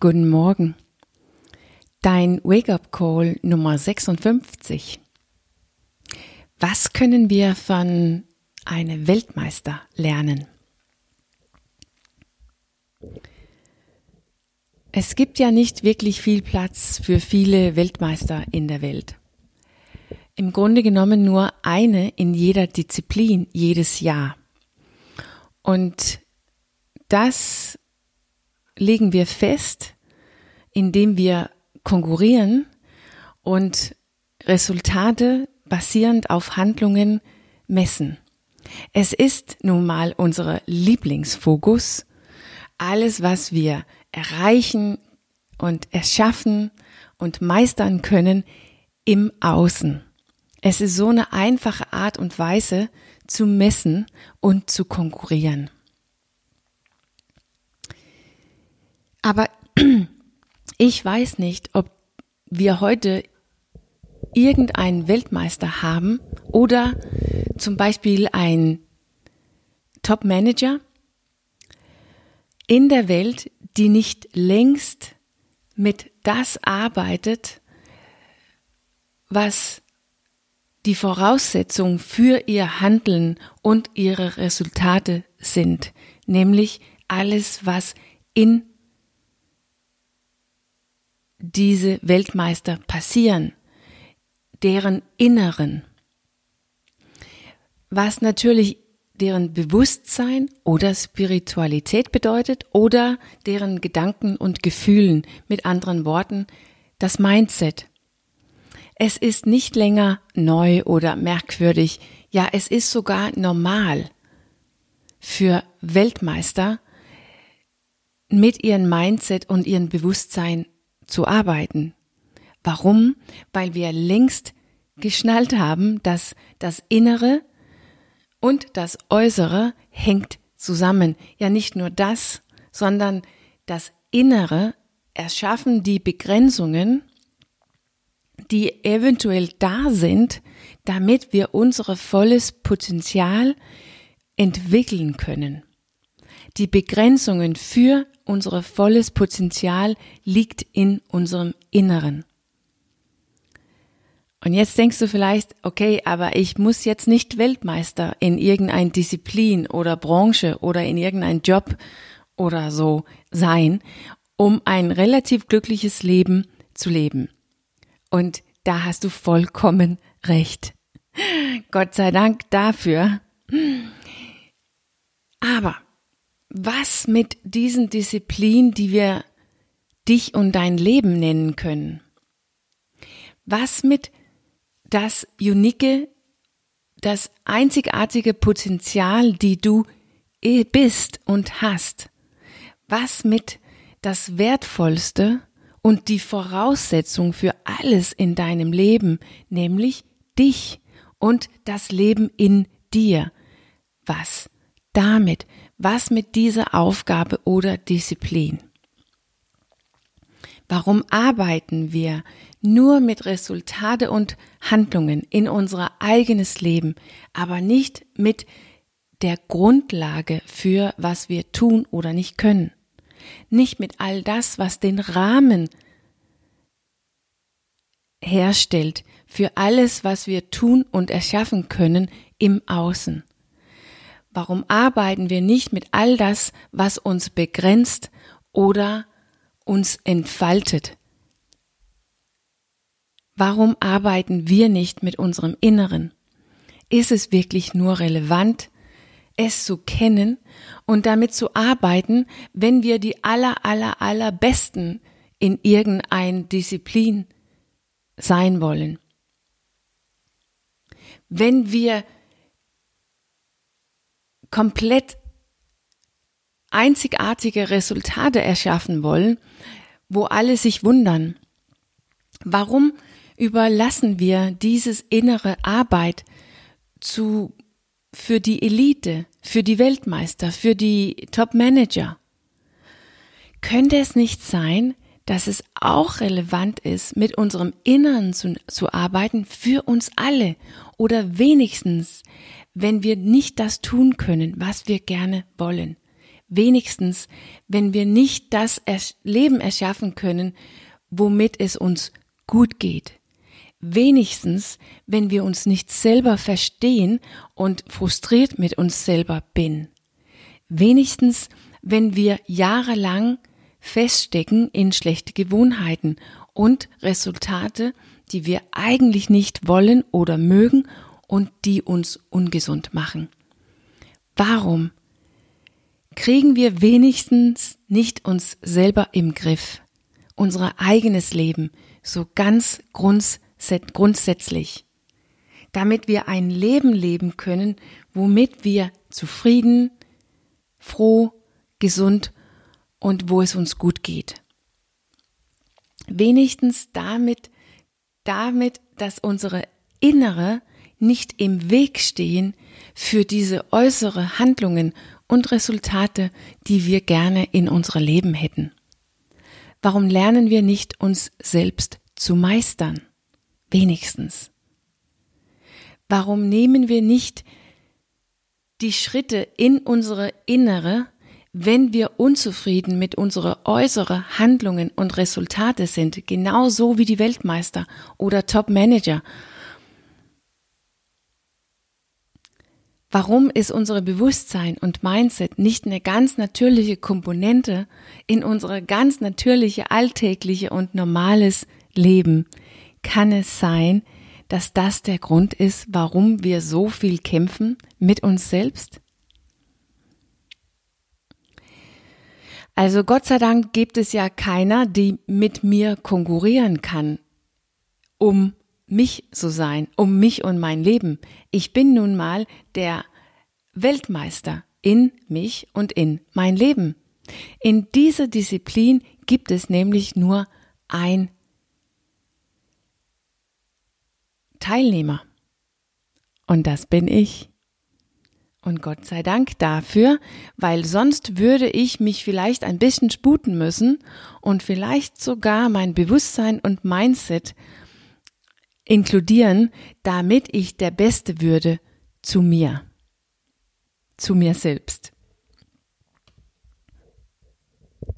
Guten Morgen. Dein Wake-up-Call Nummer 56. Was können wir von einem Weltmeister lernen? Es gibt ja nicht wirklich viel Platz für viele Weltmeister in der Welt. Im Grunde genommen nur eine in jeder Disziplin jedes Jahr. Und das legen wir fest, indem wir konkurrieren und Resultate basierend auf Handlungen messen. Es ist nun mal unser Lieblingsfokus. Alles, was wir erreichen und erschaffen und meistern können im Außen. Es ist so eine einfache Art und Weise zu messen und zu konkurrieren. Aber ich weiß nicht, ob wir heute irgendeinen Weltmeister haben oder zum Beispiel ein Top-Manager in der Welt, die nicht längst mit das arbeitet, was die Voraussetzung für ihr Handeln und ihre Resultate sind, nämlich alles, was in diese Weltmeister passieren, deren Inneren, was natürlich deren Bewusstsein oder Spiritualität bedeutet oder deren Gedanken und Gefühlen, mit anderen Worten, das Mindset. Es ist nicht länger neu oder merkwürdig, ja, es ist sogar normal für Weltmeister, mit ihrem Mindset und ihrem Bewusstsein zu arbeiten. Warum? Weil wir längst geschnallt haben, dass das Innere und das Äußere hängt zusammen. Ja, nicht nur das, sondern das Innere erschaffen die Begrenzungen, die eventuell da sind, damit wir unser volles Potenzial entwickeln können. Die Begrenzungen für unser volles Potenzial liegt in unserem Inneren. Und jetzt denkst du vielleicht, okay, aber ich muss jetzt nicht Weltmeister in irgendein Disziplin oder Branche oder in irgendein Job oder so sein, um ein relativ glückliches Leben zu leben. Und da hast du vollkommen recht. Gott sei Dank dafür. Aber was mit diesen Disziplinen, die wir dich und dein Leben nennen können? Was mit das unique, das einzigartige Potenzial, die du bist und hast? Was mit das Wertvollste und die Voraussetzung für alles in deinem Leben, nämlich dich und das Leben in dir? Was damit was mit dieser Aufgabe oder Disziplin? Warum arbeiten wir nur mit Resultate und Handlungen in unser eigenes Leben, aber nicht mit der Grundlage für was wir tun oder nicht können? Nicht mit all das, was den Rahmen herstellt für alles, was wir tun und erschaffen können im Außen. Warum arbeiten wir nicht mit all das, was uns begrenzt oder uns entfaltet? Warum arbeiten wir nicht mit unserem Inneren? Ist es wirklich nur relevant, es zu kennen und damit zu arbeiten, wenn wir die aller, aller, aller Besten in irgendein Disziplin sein wollen? Wenn wir komplett einzigartige Resultate erschaffen wollen, wo alle sich wundern. Warum überlassen wir dieses innere Arbeit zu, für die Elite, für die Weltmeister, für die Top-Manager? Könnte es nicht sein, dass es auch relevant ist, mit unserem Inneren zu, zu arbeiten für uns alle oder wenigstens wenn wir nicht das tun können, was wir gerne wollen? Wenigstens, wenn wir nicht das Leben erschaffen können, womit es uns gut geht. Wenigstens, wenn wir uns nicht selber verstehen und frustriert mit uns selber bin. Wenigstens, wenn wir jahrelang feststecken in schlechte Gewohnheiten und Resultate, die wir eigentlich nicht wollen oder mögen und die uns ungesund machen. Warum kriegen wir wenigstens nicht uns selber im Griff, unser eigenes Leben, so ganz grundsätzlich, damit wir ein Leben leben können, womit wir zufrieden, froh, gesund und wo es uns gut geht. Wenigstens damit, damit, dass unsere innere nicht im Weg stehen für diese äußere Handlungen und Resultate, die wir gerne in unser Leben hätten. Warum lernen wir nicht uns selbst zu meistern? Wenigstens. Warum nehmen wir nicht die Schritte in unsere innere, wenn wir unzufrieden mit unsere äußere Handlungen und Resultate sind, genauso wie die Weltmeister oder Top-Manager Warum ist unsere Bewusstsein und Mindset nicht eine ganz natürliche Komponente in unsere ganz natürliche alltägliche und normales Leben? Kann es sein, dass das der Grund ist, warum wir so viel kämpfen mit uns selbst? Also Gott sei Dank gibt es ja keiner, die mit mir konkurrieren kann, um mich zu sein, um mich und mein Leben. Ich bin nun mal der Weltmeister in mich und in mein Leben. In dieser Disziplin gibt es nämlich nur ein Teilnehmer. Und das bin ich. Und Gott sei Dank dafür, weil sonst würde ich mich vielleicht ein bisschen sputen müssen und vielleicht sogar mein Bewusstsein und Mindset inkludieren, damit ich der Beste würde zu mir, zu mir selbst.